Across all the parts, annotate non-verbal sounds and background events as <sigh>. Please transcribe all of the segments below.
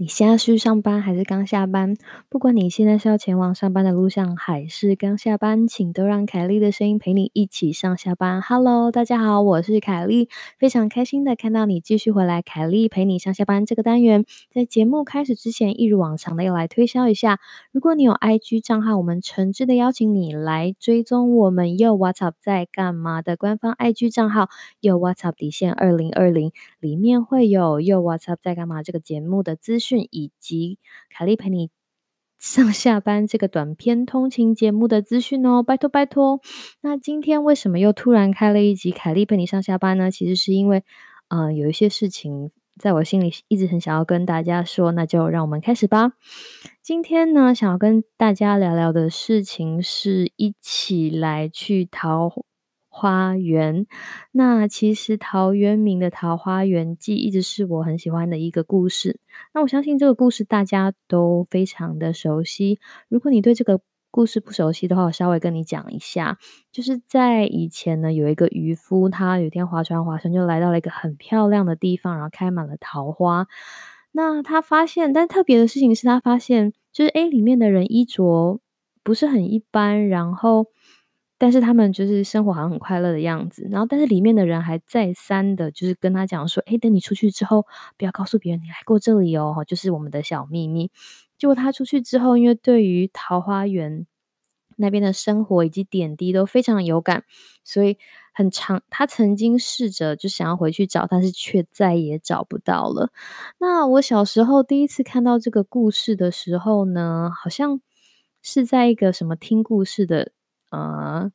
你现在是上班还是刚下班？不管你现在是要前往上班的路上，还是刚下班，请都让凯莉的声音陪你一起上下班。Hello，大家好，我是凯莉，非常开心的看到你继续回来。凯莉陪你上下班这个单元，在节目开始之前，一如往常的要来推销一下。如果你有 IG 账号，我们诚挚的邀请你来追踪我们又 What's Up 在干嘛的官方 IG 账号，又 What's Up 底线二零二零，里面会有又 What's Up 在干嘛这个节目的资讯。以及凯莉陪你上下班这个短片通勤节目的资讯哦，拜托拜托。那今天为什么又突然开了一集凯莉陪你上下班呢？其实是因为，呃，有一些事情在我心里一直很想要跟大家说，那就让我们开始吧。今天呢，想要跟大家聊聊的事情是一起来去淘。花园，那其实陶渊明的《桃花源记》一直是我很喜欢的一个故事。那我相信这个故事大家都非常的熟悉。如果你对这个故事不熟悉的话，我稍微跟你讲一下。就是在以前呢，有一个渔夫，他有天划船划船，就来到了一个很漂亮的地方，然后开满了桃花。那他发现，但特别的事情是他发现，就是诶里面的人衣着不是很一般，然后。但是他们就是生活好像很快乐的样子，然后但是里面的人还再三的，就是跟他讲说，哎，等你出去之后，不要告诉别人你来过这里哦，就是我们的小秘密。结果他出去之后，因为对于桃花源那边的生活以及点滴都非常有感，所以很长，他曾经试着就想要回去找，但是却再也找不到了。那我小时候第一次看到这个故事的时候呢，好像是在一个什么听故事的。呃，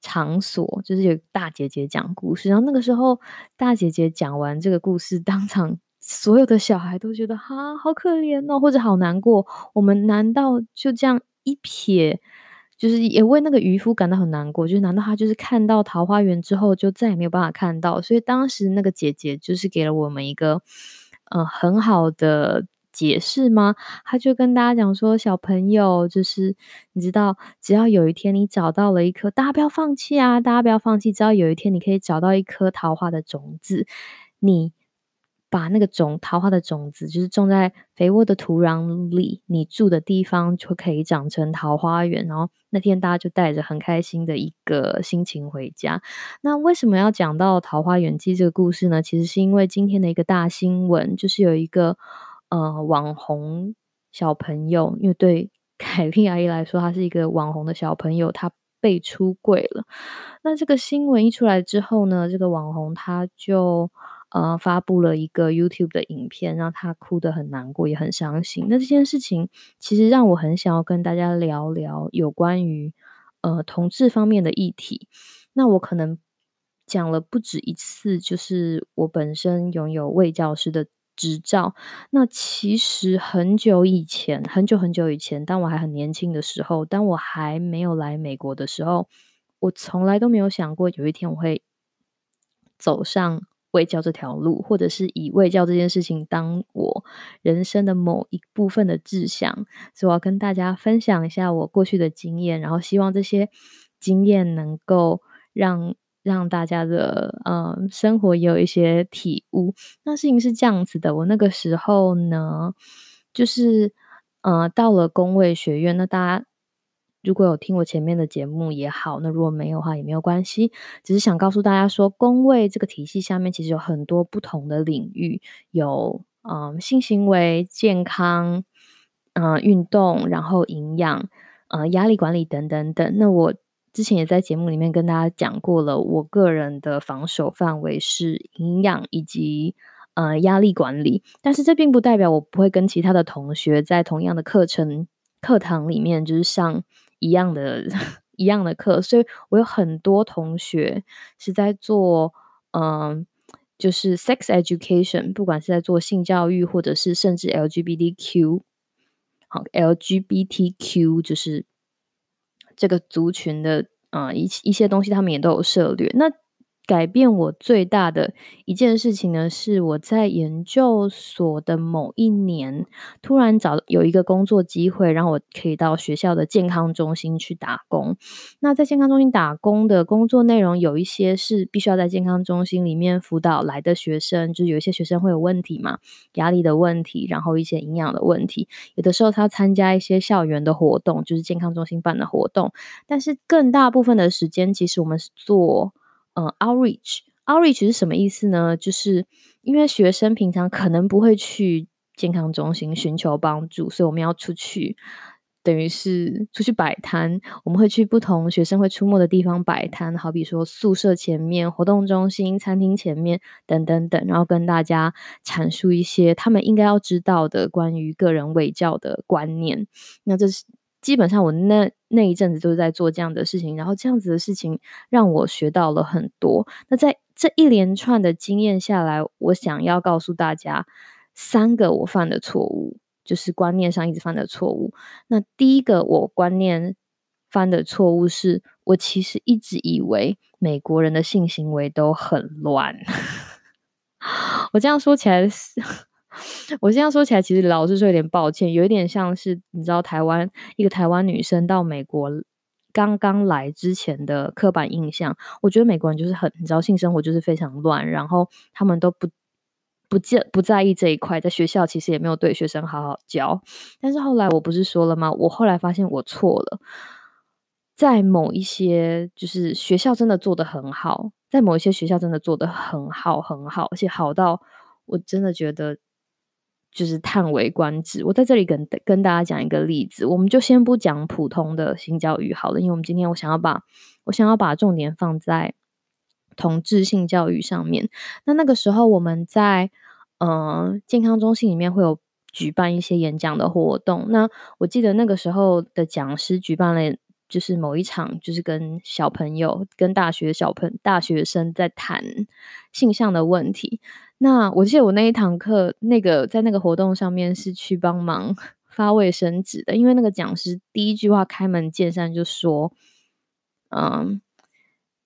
场所就是有大姐姐讲故事，然后那个时候大姐姐讲完这个故事，<laughs> 当场所有的小孩都觉得哈好可怜哦，或者好难过。我们难道就这样一瞥，就是也为那个渔夫感到很难过？就是难道他就是看到桃花源之后就再也没有办法看到？所以当时那个姐姐就是给了我们一个呃很好的。解释吗？他就跟大家讲说，小朋友就是你知道，只要有一天你找到了一颗，大家不要放弃啊！大家不要放弃，只要有一天你可以找到一颗桃花的种子，你把那个种桃花的种子，就是种在肥沃的土壤里，你住的地方就可以长成桃花源。然后那天大家就带着很开心的一个心情回家。那为什么要讲到《桃花源记》这个故事呢？其实是因为今天的一个大新闻，就是有一个。呃，网红小朋友，因为对 <laughs> 凯莉阿姨来说，他是一个网红的小朋友，他被出柜了。那这个新闻一出来之后呢，这个网红他就呃发布了一个 YouTube 的影片，让他哭得很难过，也很伤心。那这件事情其实让我很想要跟大家聊聊有关于呃同志方面的议题。那我可能讲了不止一次，就是我本身拥有卫教师的。执照。那其实很久以前，很久很久以前，当我还很年轻的时候，当我还没有来美国的时候，我从来都没有想过有一天我会走上卫教这条路，或者是以卫教这件事情当我人生的某一部分的志向。所以我要跟大家分享一下我过去的经验，然后希望这些经验能够让。让大家的呃生活也有一些体悟。那事情是这样子的，我那个时候呢，就是呃到了工位学院。那大家如果有听我前面的节目也好，那如果没有的话也没有关系。只是想告诉大家说，工位这个体系下面其实有很多不同的领域，有嗯性行为、健康、嗯运动，然后营养、呃压力管理等等等。那我。之前也在节目里面跟大家讲过了，我个人的防守范围是营养以及呃压力管理，但是这并不代表我不会跟其他的同学在同样的课程课堂里面就是上一样的 <laughs> 一样的课，所以我有很多同学是在做嗯就是 sex education，不管是在做性教育或者是甚至 LGBTQ 好 LGBTQ 就是。这个族群的啊一一些东西，他们也都有涉略。那改变我最大的一件事情呢，是我在研究所的某一年，突然找有一个工作机会，让我可以到学校的健康中心去打工。那在健康中心打工的工作内容，有一些是必须要在健康中心里面辅导来的学生，就是有一些学生会有问题嘛，压力的问题，然后一些营养的问题。有的时候他要参加一些校园的活动，就是健康中心办的活动。但是更大部分的时间，其实我们是做。呃，outreach，outreach 是什么意思呢？就是因为学生平常可能不会去健康中心寻求帮助，所以我们要出去，等于是出去摆摊。我们会去不同学生会出没的地方摆摊，好比说宿舍前面、活动中心、餐厅前面等等等，然后跟大家阐述一些他们应该要知道的关于个人卫教的观念。那这是。基本上我那那一阵子都是在做这样的事情，然后这样子的事情让我学到了很多。那在这一连串的经验下来，我想要告诉大家三个我犯的错误，就是观念上一直犯的错误。那第一个我观念犯的错误是，我其实一直以为美国人的性行为都很乱。<laughs> 我这样说起来是。我现在说起来，其实老实说有点抱歉，有一点像是你知道台湾一个台湾女生到美国刚刚来之前的刻板印象。我觉得美国人就是很你知道性生活就是非常乱，然后他们都不不介不在意这一块，在学校其实也没有对学生好好教。但是后来我不是说了吗？我后来发现我错了，在某一些就是学校真的做的很好，在某一些学校真的做的很好很好，而且好到我真的觉得。就是叹为观止。我在这里跟跟大家讲一个例子，我们就先不讲普通的性教育好了，因为我们今天我想要把我想要把重点放在同质性教育上面。那那个时候我们在呃健康中心里面会有举办一些演讲的活动。那我记得那个时候的讲师举办了就是某一场，就是跟小朋友、跟大学小朋大学生在谈性向的问题。那我记得我那一堂课，那个在那个活动上面是去帮忙 <laughs> 发卫生纸的，因为那个讲师第一句话开门见山就说，嗯，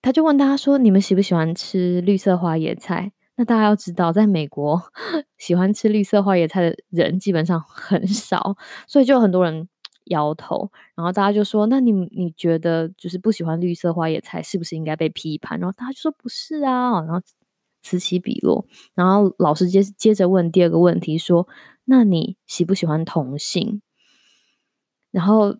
他就问大家说，你们喜不喜欢吃绿色花野菜？那大家要知道，在美国 <laughs> 喜欢吃绿色花野菜的人基本上很少，所以就很多人摇头。然后大家就说，那你你觉得就是不喜欢绿色花野菜，是不是应该被批判？然后大家就说不是啊，然后。此起彼落，然后老师接接着问第二个问题，说：“那你喜不喜欢同性？”然后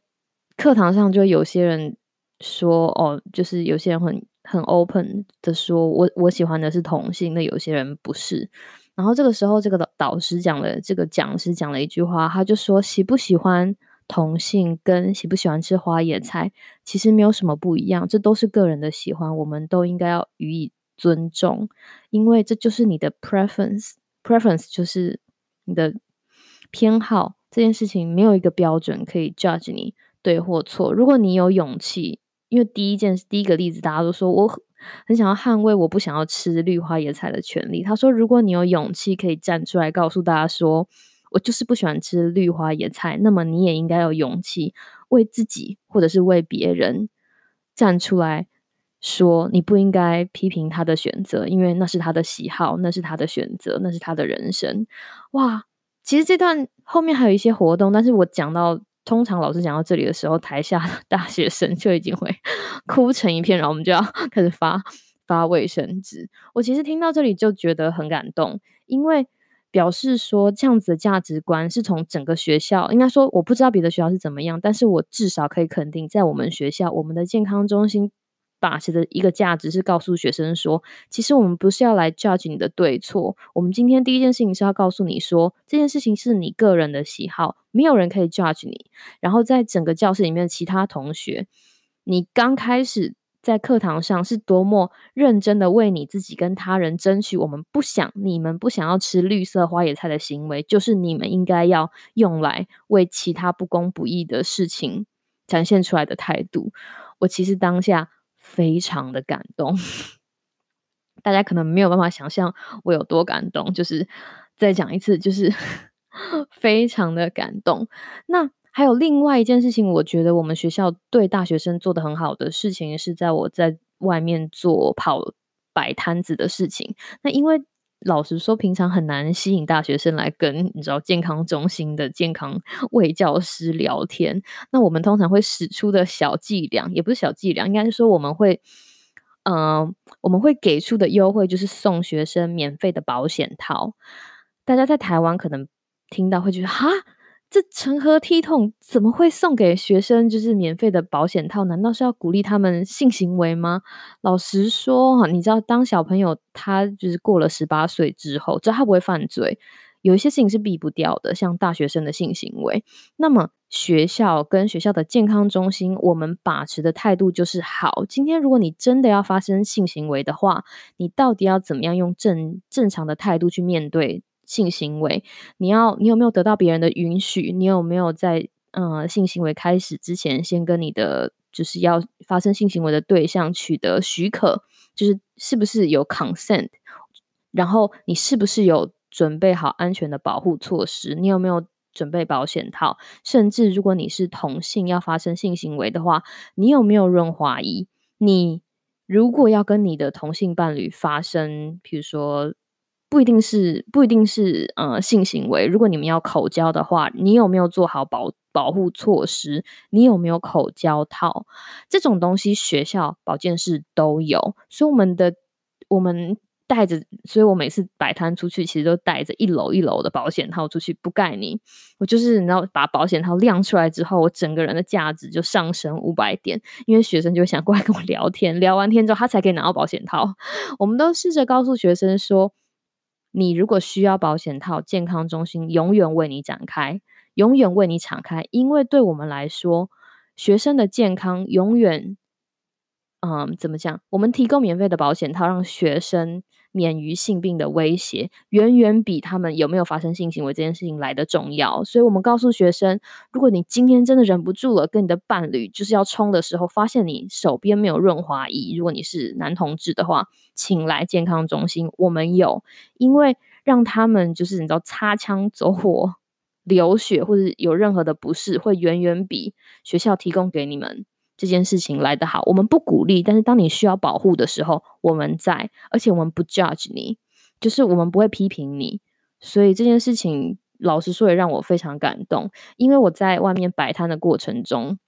课堂上就有些人说：“哦，就是有些人很很 open 的说，我我喜欢的是同性。”那有些人不是。然后这个时候，这个导导师讲了，这个讲师讲了一句话，他就说：“喜不喜欢同性跟喜不喜欢吃花野菜，其实没有什么不一样，这都是个人的喜欢，我们都应该要予以。”尊重，因为这就是你的 preference，preference 就是你的偏好。这件事情没有一个标准可以 judge 你对或错。如果你有勇气，因为第一件第一个例子，大家都说我很想要捍卫我不想要吃绿花野菜的权利。他说，如果你有勇气可以站出来告诉大家说我就是不喜欢吃绿花野菜，那么你也应该有勇气为自己或者是为别人站出来。说你不应该批评他的选择，因为那是他的喜好，那是他的选择，那是他的人生。哇，其实这段后面还有一些活动，但是我讲到通常老师讲到这里的时候，台下的大学生就已经会 <laughs> 哭成一片，然后我们就要 <laughs> 开始发发卫生纸。我其实听到这里就觉得很感动，因为表示说这样子的价值观是从整个学校，应该说我不知道别的学校是怎么样，但是我至少可以肯定，在我们学校，我们的健康中心。把持的一个价值是告诉学生说，其实我们不是要来 judge 你的对错。我们今天第一件事情是要告诉你说，这件事情是你个人的喜好，没有人可以 judge 你。然后在整个教室里面其他同学，你刚开始在课堂上是多么认真的为你自己跟他人争取，我们不想你们不想要吃绿色花野菜的行为，就是你们应该要用来为其他不公不义的事情展现出来的态度。我其实当下。非常的感动，<laughs> 大家可能没有办法想象我有多感动。就是再讲一次，就是 <laughs> 非常的感动。那还有另外一件事情，我觉得我们学校对大学生做的很好的事情，是在我在外面做跑。摆摊子的事情。那因为老实说，平常很难吸引大学生来跟你知道健康中心的健康 <laughs> 卫教师聊天。那我们通常会使出的小伎俩，也不是小伎俩，应该是说我们会，嗯，我们会给出的优惠就是送学生免费的保险套。大家在台湾可能听到会觉得哈。这成何体统？怎么会送给学生就是免费的保险套？难道是要鼓励他们性行为吗？老实说哈，你知道，当小朋友他就是过了十八岁之后，只要他不会犯罪，有一些事情是避不掉的，像大学生的性行为。那么学校跟学校的健康中心，我们把持的态度就是好。今天如果你真的要发生性行为的话，你到底要怎么样用正正常的态度去面对？性行为，你要你有没有得到别人的允许？你有没有在嗯性行为开始之前，先跟你的就是要发生性行为的对象取得许可？就是是不是有 consent？然后你是不是有准备好安全的保护措施？你有没有准备保险套？甚至如果你是同性要发生性行为的话，你有没有润滑仪？你如果要跟你的同性伴侣发生，比如说。不一定是不一定是呃性行为。如果你们要口交的话，你有没有做好保保护措施？你有没有口交套？这种东西学校保健室都有。所以我们的我们带着，所以我每次摆摊出去，其实都带着一楼一楼的保险套出去。不盖你，我就是你知道，把保险套亮出来之后，我整个人的价值就上升五百点。因为学生就想过来跟我聊天，聊完天之后，他才可以拿到保险套。<laughs> 我们都试着告诉学生说。你如果需要保险套，健康中心永远为你展开，永远为你敞开。因为对我们来说，学生的健康永远，嗯，怎么讲？我们提供免费的保险套，让学生。免于性病的威胁，远远比他们有没有发生性行为这件事情来的重要。所以，我们告诉学生，如果你今天真的忍不住了，跟你的伴侣就是要冲的时候，发现你手边没有润滑液，如果你是男同志的话，请来健康中心，我们有，因为让他们就是你知道擦枪走火、流血或者有任何的不适，会远远比学校提供给你们。这件事情来得好，我们不鼓励，但是当你需要保护的时候，我们在，而且我们不 judge 你，就是我们不会批评你，所以这件事情老实说也让我非常感动，因为我在外面摆摊的过程中，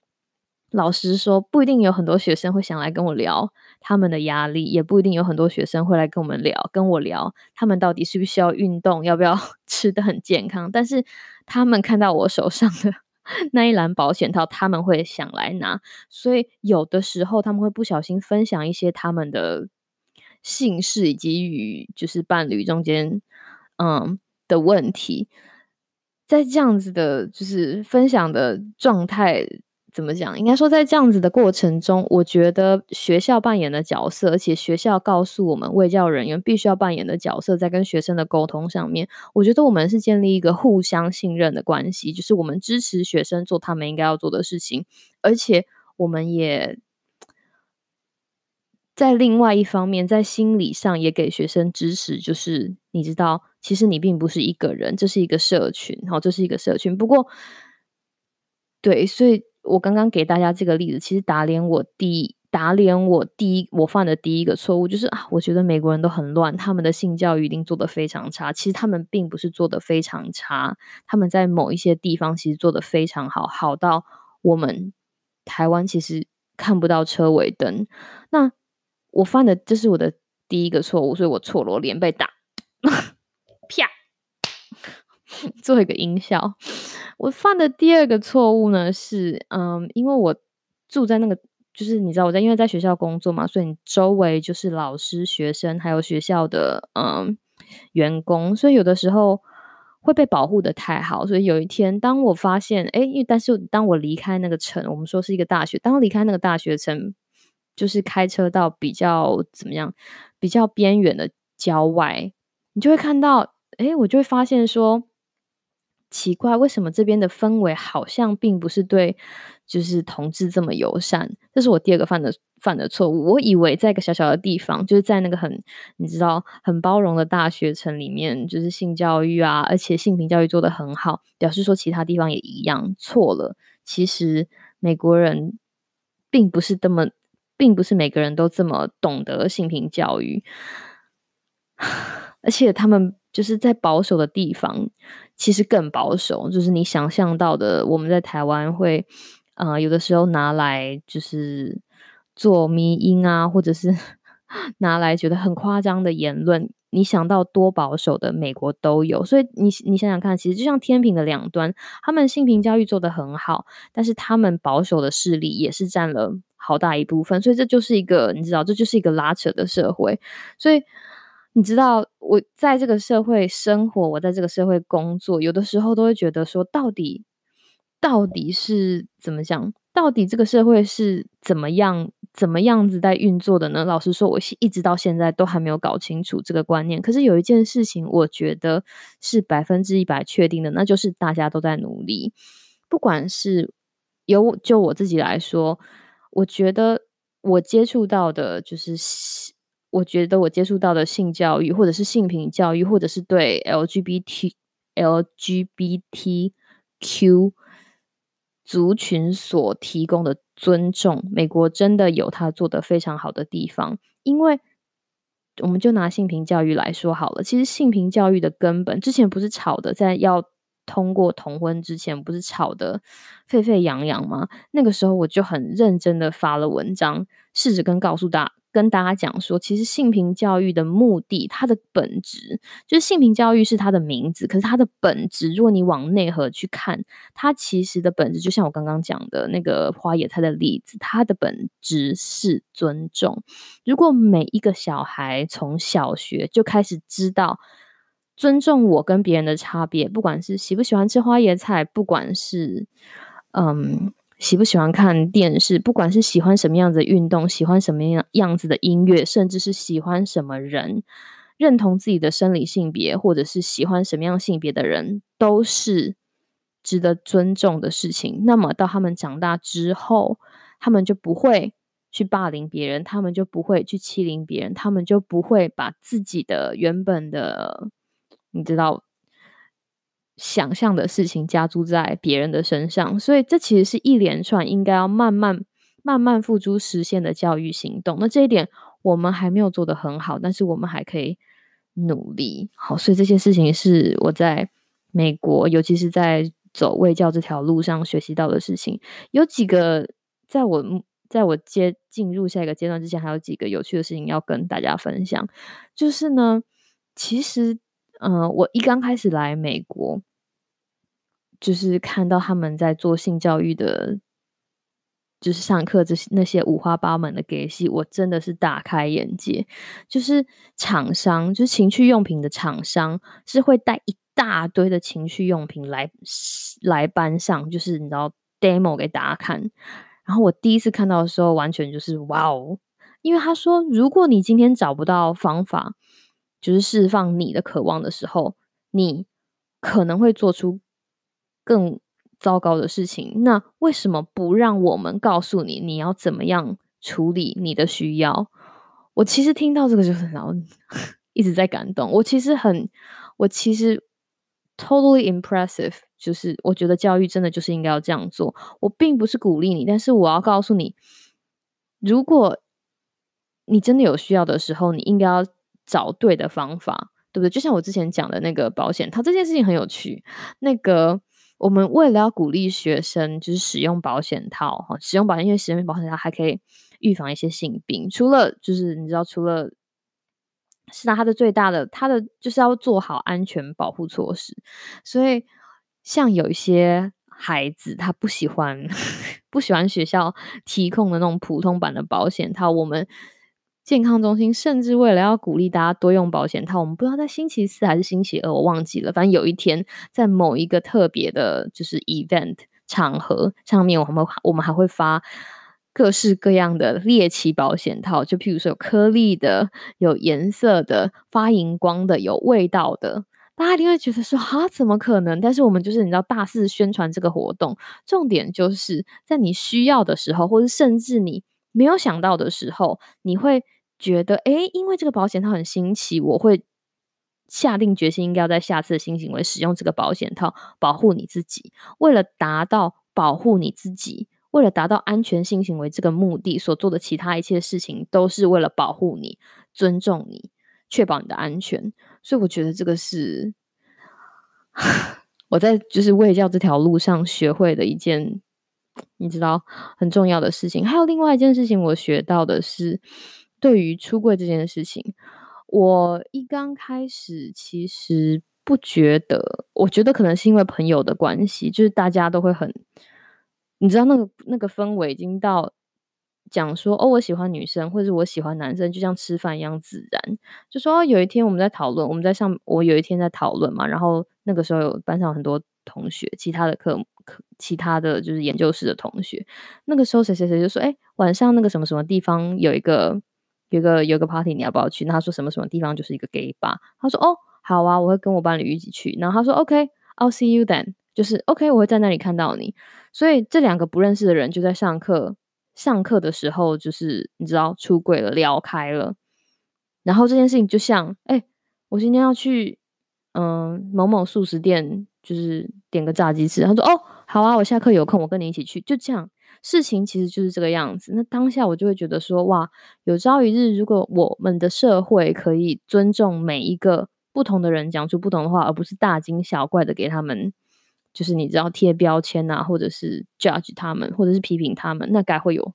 老实说不一定有很多学生会想来跟我聊他们的压力，也不一定有很多学生会来跟我们聊，跟我聊他们到底需不需要运动，要不要 <laughs> 吃的很健康，但是他们看到我手上的。那一栏保险套，他们会想来拿，所以有的时候他们会不小心分享一些他们的姓氏以及与就是伴侣中间嗯的问题，在这样子的，就是分享的状态。怎么讲？应该说，在这样子的过程中，我觉得学校扮演的角色，而且学校告诉我们，卫教人员必须要扮演的角色，在跟学生的沟通上面，我觉得我们是建立一个互相信任的关系，就是我们支持学生做他们应该要做的事情，而且我们也在另外一方面，在心理上也给学生支持，就是你知道，其实你并不是一个人，这是一个社群，好，这是一个社群。不过，对，所以。我刚刚给大家这个例子，其实打脸我第打脸我第一我犯的第一个错误就是啊，我觉得美国人都很乱，他们的性教育一定做得非常差。其实他们并不是做得非常差，他们在某一些地方其实做得非常好，好到我们台湾其实看不到车尾灯。那我犯的这是我的第一个错误，所以我错了，我脸被打，<laughs> 啪，<laughs> 做一个音效。我犯的第二个错误呢是，嗯，因为我住在那个，就是你知道我在，因为在学校工作嘛，所以你周围就是老师、学生，还有学校的嗯员工，所以有的时候会被保护的太好。所以有一天，当我发现，哎，因为但是当我离开那个城，我们说是一个大学，当离开那个大学城，就是开车到比较怎么样，比较边缘的郊外，你就会看到，哎，我就会发现说。奇怪，为什么这边的氛围好像并不是对就是同志这么友善？这是我第二个犯的犯的错误。我以为在一个小小的地方，就是在那个很你知道很包容的大学城里面，就是性教育啊，而且性平教育做得很好，表示说其他地方也一样。错了，其实美国人并不是这么并不是每个人都这么懂得性平教育，<sighs> 而且他们就是在保守的地方，其实更保守，就是你想象到的，我们在台湾会，呃，有的时候拿来就是做迷音啊，或者是 <laughs> 拿来觉得很夸张的言论。你想到多保守的美国都有，所以你你想想看，其实就像天平的两端，他们性平教育做得很好，但是他们保守的势力也是占了好大一部分，所以这就是一个你知道，这就是一个拉扯的社会。所以你知道，我在这个社会生活，我在这个社会工作，有的时候都会觉得说，到底到底是怎么讲？到底这个社会是怎么样、怎么样子在运作的呢？老实说，我是一直到现在都还没有搞清楚这个观念。可是有一件事情，我觉得是百分之一百确定的，那就是大家都在努力。不管是有就我自己来说，我觉得我接触到的，就是我觉得我接触到的性教育，或者是性平教育，或者是对 LGBT、LGBTQ。族群所提供的尊重，美国真的有他做的非常好的地方。因为我们就拿性平教育来说好了，其实性平教育的根本之前不是吵的，在要通过同婚之前，不是吵的沸沸扬扬吗？那个时候我就很认真的发了文章，试着跟告诉大家。跟大家讲说，其实性平教育的目的，它的本质就是性平教育是它的名字，可是它的本质，如果你往内核去看，它其实的本质，就像我刚刚讲的那个花野菜的例子，它的本质是尊重。如果每一个小孩从小学就开始知道尊重我跟别人的差别，不管是喜不喜欢吃花野菜，不管是嗯。喜不喜欢看电视？不管是喜欢什么样子的运动，喜欢什么样样子的音乐，甚至是喜欢什么人，认同自己的生理性别，或者是喜欢什么样性别的人，都是值得尊重的事情。那么到他们长大之后，他们就不会去霸凌别人，他们就不会去欺凌别人，他们就不会把自己的原本的，你知道。想象的事情加诸在别人的身上，所以这其实是一连串应该要慢慢、慢慢付诸实现的教育行动。那这一点我们还没有做得很好，但是我们还可以努力。好，所以这些事情是我在美国，尤其是在走卫教这条路上学习到的事情。有几个，在我在我接进入下一个阶段之前，还有几个有趣的事情要跟大家分享。就是呢，其实。嗯，我一刚开始来美国，就是看到他们在做性教育的，就是上课这些那些五花八门的给戏，我真的是大开眼界。就是厂商，就是情趣用品的厂商，是会带一大堆的情趣用品来来班上，就是你知道 demo 给大家看。然后我第一次看到的时候，完全就是哇哦！因为他说，如果你今天找不到方法。就是释放你的渴望的时候，你可能会做出更糟糕的事情。那为什么不让我们告诉你你要怎么样处理你的需要？我其实听到这个就是然后 <laughs> 一直在感动。我其实很，我其实 totally impressive。就是我觉得教育真的就是应该要这样做。我并不是鼓励你，但是我要告诉你，如果你真的有需要的时候，你应该要。找对的方法，对不对？就像我之前讲的那个保险套这件事情很有趣。那个我们为了要鼓励学生就是使用保险套哈，使用保险，因为使用保险套还可以预防一些性病。除了就是你知道，除了是拿它的最大的，它的就是要做好安全保护措施。所以像有一些孩子他不喜欢 <laughs> 不喜欢学校提供的那种普通版的保险套，我们。健康中心甚至为了要鼓励大家多用保险套，我们不知道在星期四还是星期二，我忘记了。反正有一天在某一个特别的，就是 event 场合上面，我们我们还会发各式各样的猎奇保险套，就譬如说有颗粒的、有颜色的、发荧光的、有味道的。大家一定会觉得说啊，怎么可能？但是我们就是你知道大肆宣传这个活动，重点就是在你需要的时候，或者甚至你没有想到的时候，你会。觉得诶，因为这个保险套很新奇，我会下定决心，应该要在下次的新行为使用这个保险套，保护你自己。为了达到保护你自己，为了达到安全性行为这个目的所做的其他一切事情，都是为了保护你、尊重你、确保你的安全。所以我觉得这个是 <laughs> 我在就是卫教这条路上学会的一件，你知道很重要的事情。还有另外一件事情，我学到的是，对于出柜这件事情，我一刚开始其实不觉得，我觉得可能是因为朋友的关系，就是大家都会很。你知道那个那个氛围已经到讲说哦，我喜欢女生，或者是我喜欢男生，就像吃饭一样自然。就说有一天我们在讨论，我们在上，我有一天在讨论嘛，然后那个时候有班上很多同学，其他的课课，其他的就是研究室的同学。那个时候谁谁谁就说，哎，晚上那个什么什么地方有一个有一个有个 party，你要不要去？那他说什么什么地方就是一个 gay bar。他说哦，好啊，我会跟我伴侣一起去。然后他说 OK，I'll see you then。就是 OK，我会在那里看到你。所以这两个不认识的人就在上课，上课的时候就是你知道出轨了，聊开了。然后这件事情就像，哎，我今天要去嗯某某素食店，就是点个炸鸡翅。他说哦，好啊，我下课有空，我跟你一起去。就这样，事情其实就是这个样子。那当下我就会觉得说，哇，有朝一日如果我们的社会可以尊重每一个不同的人，讲出不同的话，而不是大惊小怪的给他们。就是你知道贴标签啊，或者是 judge 他们，或者是批评他们，那该会有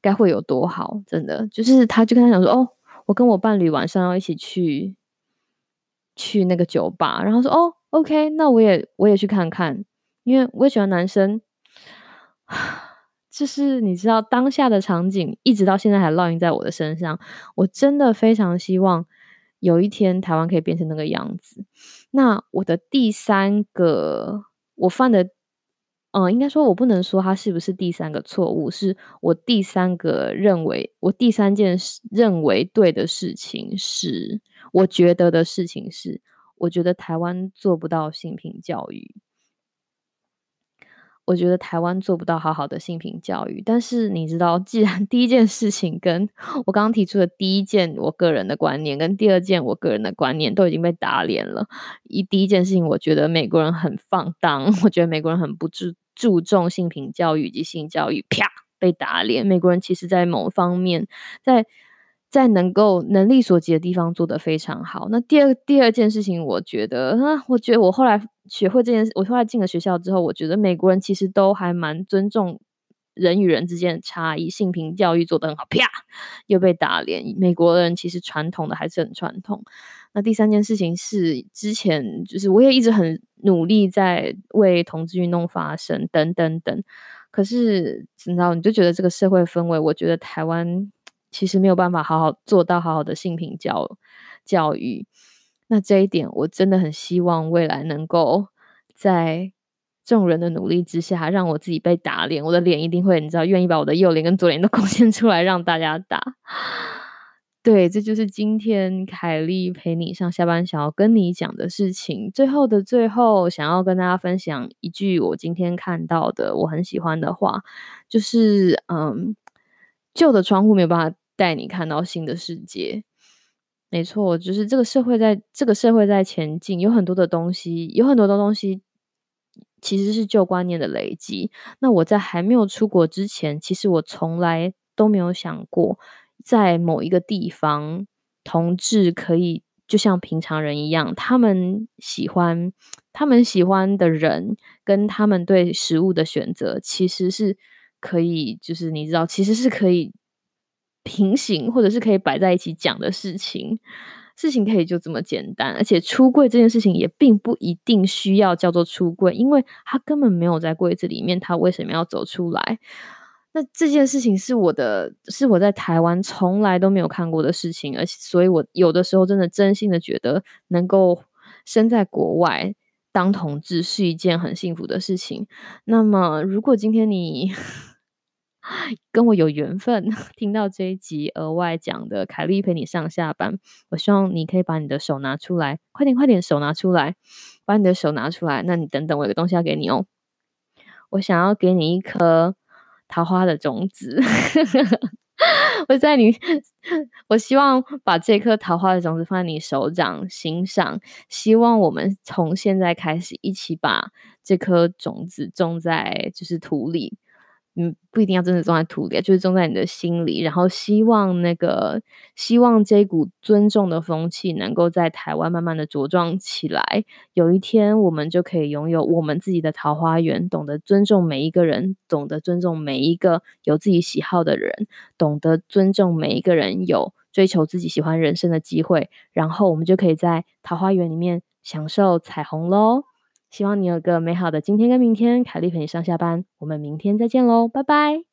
该会有多好？真的，就是他就跟他讲说，哦，我跟我伴侣晚上要一起去去那个酒吧，然后说，哦，OK，那我也我也去看看，因为我也喜欢男生。<sighs> 就是你知道当下的场景，一直到现在还烙印在我的身上。我真的非常希望有一天台湾可以变成那个样子。那我的第三个。我犯的，嗯，应该说，我不能说他是不是第三个错误，是我第三个认为，我第三件事认为对的事情是，我觉得的事情是，我觉得台湾做不到性平教育。我觉得台湾做不到好好的性平教育，但是你知道，既然 <laughs> 第一件事情跟我刚刚提出的第一件我个人的观念，跟第二件我个人的观念都已经被打脸了。一第一件事情，我觉得美国人很放荡，<laughs> 我觉得美国人很不注注重性平教育以及性教育，啪被打脸。美国人其实在某方面，在在能够能力所及的地方做得非常好。那第二第二件事情，我觉得啊，我觉得我后来。学会这件事，我后来进了学校之后，我觉得美国人其实都还蛮尊重人与人之间的差异，性平教育做得很好。啪，又被打脸。美国人其实传统的还是很传统。那第三件事情是，之前就是我也一直很努力在为同志运动发声，等等等。可是你知道，你就觉得这个社会氛围，我觉得台湾其实没有办法好好做到好好的性平教教育。那这一点，我真的很希望未来能够在众人的努力之下，让我自己被打脸。我的脸一定会，你知道，愿意把我的右脸跟左脸都 <laughs> 贡献出来，让大家打。对，这就是今天凯莉陪你上下班想要跟你讲的事情。最后的最后，想要跟大家分享一句我今天看到的我很喜欢的话，就是嗯，旧的窗户没有办法带你看到新的世界。没错，就是这个社会在这个社会在前进，有很多的东西，有很多的东西其实是旧观念的累积。那我在还没有出国之前，其实我从来都没有想过，在某一个地方，同志可以就像平常人一样，他们喜欢他们喜欢的人，跟他们对食物的选择，其实是可以，就是你知道，其实是可以。平行或者是可以摆在一起讲的事情，事情可以就这么简单，而且出柜这件事情也并不一定需要叫做出柜，因为他根本没有在柜子里面，他为什么要走出来？那这件事情是我的，是我在台湾从来都没有看过的事情，而所以我有的时候真的真心的觉得，能够生在国外当同志是一件很幸福的事情。那么，如果今天你，跟我有缘分 <laughs> 听到这一集额外讲的凯莉陪你上下班，我希望你可以把你的手拿出来，快点快点手拿出来，把你的手拿出来。那你等等，我有个东西要给你哦，我想要给你一颗桃花的种子。<laughs> 我在你，我希望把这颗桃花的种子放在你手掌心上，希望我们从现在开始一起把这颗种子种在就是土里。嗯，不一定要真的种在土里，就是种在你的心里。然后希望那个，希望这股尊重的风气能够在台湾慢慢的茁壮起来。有一天，我们就可以拥有我们自己的桃花源，懂得尊重每一个人，懂得尊重每一个有自己喜好的人，懂得尊重每一个人有追求自己喜欢人生的机会。然后，我们就可以在桃花源里面享受彩虹喽。希望你有个美好的今天跟明天。凯丽陪你上下班，我们明天再见喽，拜拜。